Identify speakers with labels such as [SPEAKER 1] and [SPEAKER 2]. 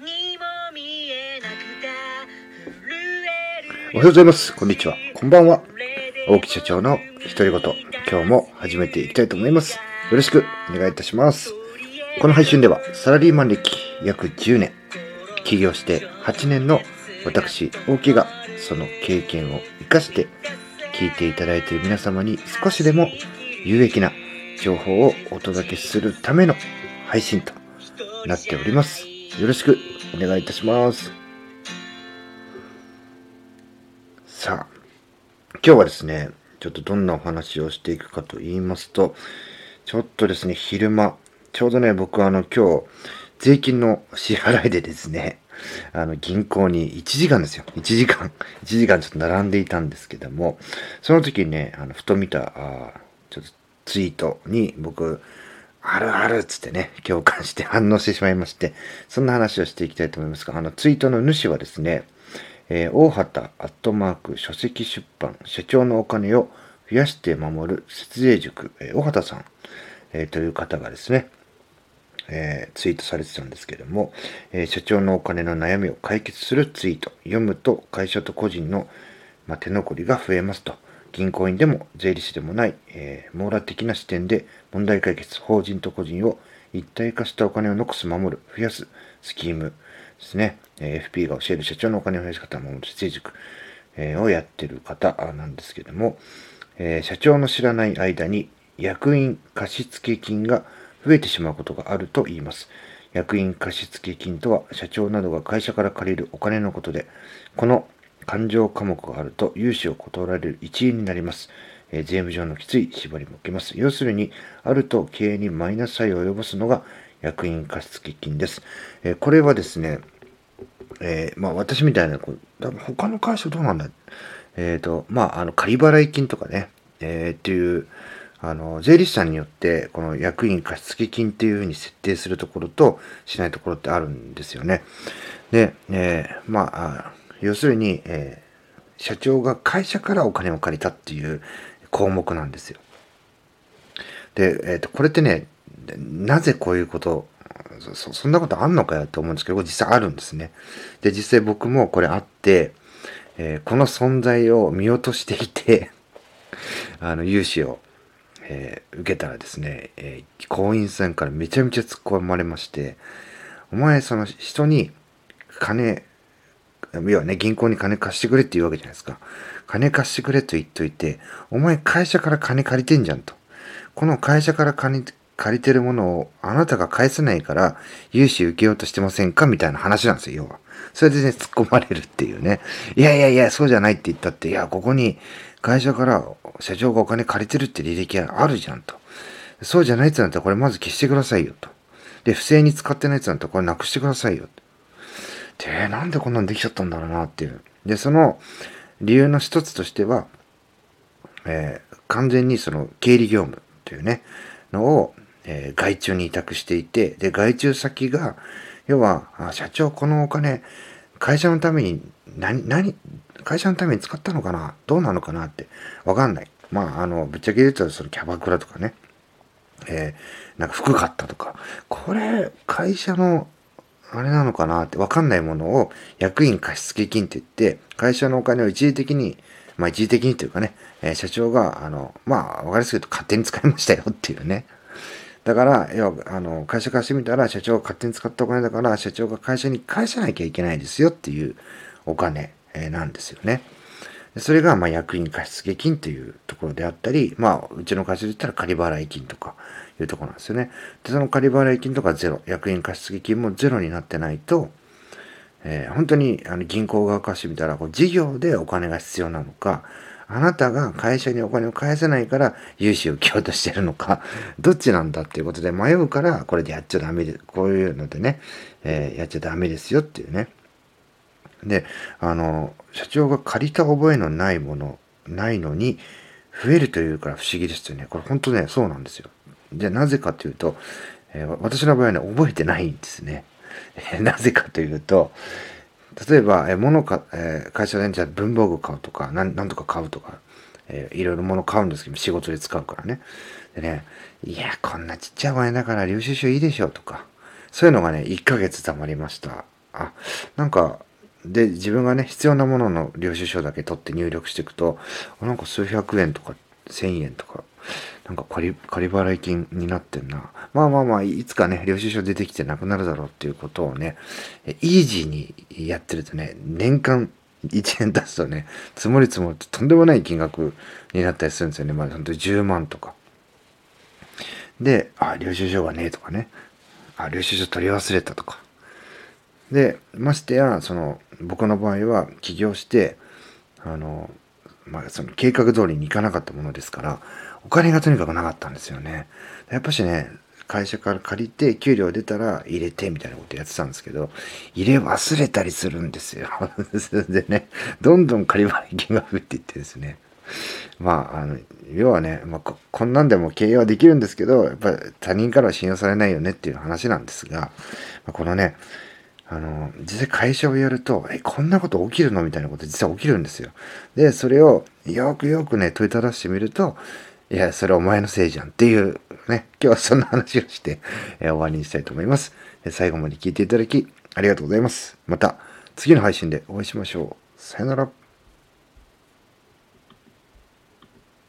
[SPEAKER 1] にも見えなくおはようございます。こんにちは。こんばんは。大木社長の独り言。今日も始めていきたいと思います。よろしくお願いいたします。この配信ではサラリーマン歴約10年、起業して8年の私、大木がその経験を活かして聞いていただいている皆様に少しでも有益な情報をお届けするための配信となっております。よろしくお願いいたします。さあ、今日はですね、ちょっとどんなお話をしていくかと言いますと、ちょっとですね、昼間、ちょうどね、僕はあの今日、税金の支払いでですね、あの銀行に1時間ですよ。1時間、1時間ちょっと並んでいたんですけども、その時にね、あのふと見た、あちょっとツイートに僕、あるあるっつってね、共感して反応してしまいまして、そんな話をしていきたいと思いますが、あのツイートの主はですね、えー、大畑アットマーク書籍出版社長のお金を増やして守る節税塾、えー、大畑さん、えー、という方がですね、えー、ツイートされてたんですけども、えー、社長のお金の悩みを解決するツイート、読むと会社と個人の、ま、手残りが増えますと。銀行員でも税理士でもない、えー、網羅的な視点で問題解決、法人と個人を一体化したお金を残す、守る、増やすスキームですね。えー、FP が教える社長のお金を増やし方を守る成塾、えー、をやってる方なんですけども、えー、社長の知らない間に役員貸付金が増えてしまうことがあると言います。役員貸付金とは社長などが会社から借りるお金のことで、この勘定科目があると融資を断られる一因になります。え、税務上のきつい縛りも受けます。要するに、あると経営にマイナス作用を及ぼすのが役員貸付金です。え、これはですね、えー、まあ私みたいな、他の会社どうなんだえっ、と、まあ、あの、仮払い金とかね、えー、っていう、あの、税理士さんによって、この役員貸付金っていうふうに設定するところとしないところってあるんですよね。で、えー、まあ、要するに、えー、社長が会社からお金を借りたっていう項目なんですよ。で、えっ、ー、と、これってね、なぜこういうことそ、そんなことあんのかよって思うんですけど、実際あるんですね。で、実際僕もこれあって、えー、この存在を見落としていて あの、融資を、えー、受けたらですね、えー、行員さんからめちゃめちゃ突っ込まれまして、お前その人に金要はね、銀行に金貸してくれって言うわけじゃないですか。金貸してくれと言っといて、お前会社から金借りてんじゃんと。この会社から金借りてるものをあなたが返せないから融資受けようとしてませんかみたいな話なんですよ、要は。それでね、突っ込まれるっていうね。いやいやいや、そうじゃないって言ったって、いや、ここに会社から社長がお金借りてるって履歴あるじゃんと。そうじゃないやつなんだったらこれまず消してくださいよと。で、不正に使ってないやつなんだったらこれなくしてくださいよと。で、なんでこんなんできちゃったんだろうなっていう。で、その理由の一つとしては、えー、完全にその経理業務というね、のを、えー、外注に委託していて、で、外注先が、要は、社長このお金、会社のために、何、何、会社のために使ったのかなどうなのかなって、わかんない。まあ、あの、ぶっちゃけ言うと、そのキャバクラとかね、えー、なんか服買ったとか、これ、会社のあれなのかなってわかんないものを役員貸付金って言って、会社のお金を一時的に、まあ一時的にというかね、えー、社長が、あの、まあわかりやすく言うと勝手に使いましたよっていうね。だから、要は、あの、会社貸してみたら、社長が勝手に使ったお金だから、社長が会社に返さなきゃいけないですよっていうお金、えー、なんですよね。それが、ま、役員貸付金というところであったり、まあ、うちの会社で言ったら仮払い金とかいうところなんですよね。で、その仮払い金とかゼロ、役員貸付金もゼロになってないと、えー、本当にあの銀行側からしてみたら、こう事業でお金が必要なのか、あなたが会社にお金を返せないから融資を受けようとしてるのか、どっちなんだっていうことで迷うから、これでやっちゃダメで、こういうのでね、えー、やっちゃダメですよっていうね。で、あの、社長が借りた覚えのないもの、ないのに、増えるというから不思議ですよね。これ本当ね、そうなんですよ。じゃなぜかというと、えー、私の場合はね、覚えてないんですね。なぜかというと、例えば、えー、物か、えー、会社でじゃ文房具買うとか、なんとか買うとか、えー、いろいろ物買うんですけど、仕事で使うからね。でね、いや、こんなちっちゃいお金だから領収書いいでしょうとか、そういうのがね、1ヶ月貯まりました。あ、なんか、で、自分がね、必要なものの領収書だけ取って入力していくと、なんか数百円とか千円とか、なんか仮仮払い金になってんな。まあまあまあ、いつかね、領収書出てきてなくなるだろうっていうことをね、イージーにやってるとね、年間1円出すとね、積もり積もってとんでもない金額になったりするんですよね。まあ本当に10万とか。で、あ、領収書がねえとかね。あ、領収書取り忘れたとか。で、ましてや、その、僕の場合は起業して、あの、まあ、その計画通りにいかなかったものですから、お金がとにかくなかったんですよね。やっぱしね、会社から借りて、給料出たら入れてみたいなことやってたんですけど、入れ忘れたりするんですよ。でね、どんどん借り払い金が増えていってですね。まあ、あの、要はね、まあこ、んなんでも経営はできるんですけど、やっぱり他人からは信用されないよねっていう話なんですが、まあ、このね、あの、実際会社をやると、え、こんなこと起きるのみたいなこと実は起きるんですよ。で、それをよくよくね、問いただしてみると、いや、それお前のせいじゃんっていうね、今日はそんな話をして、え終わりにしたいと思います。最後まで聞いていただきありがとうございます。また次の配信でお会いしましょう。さよなら。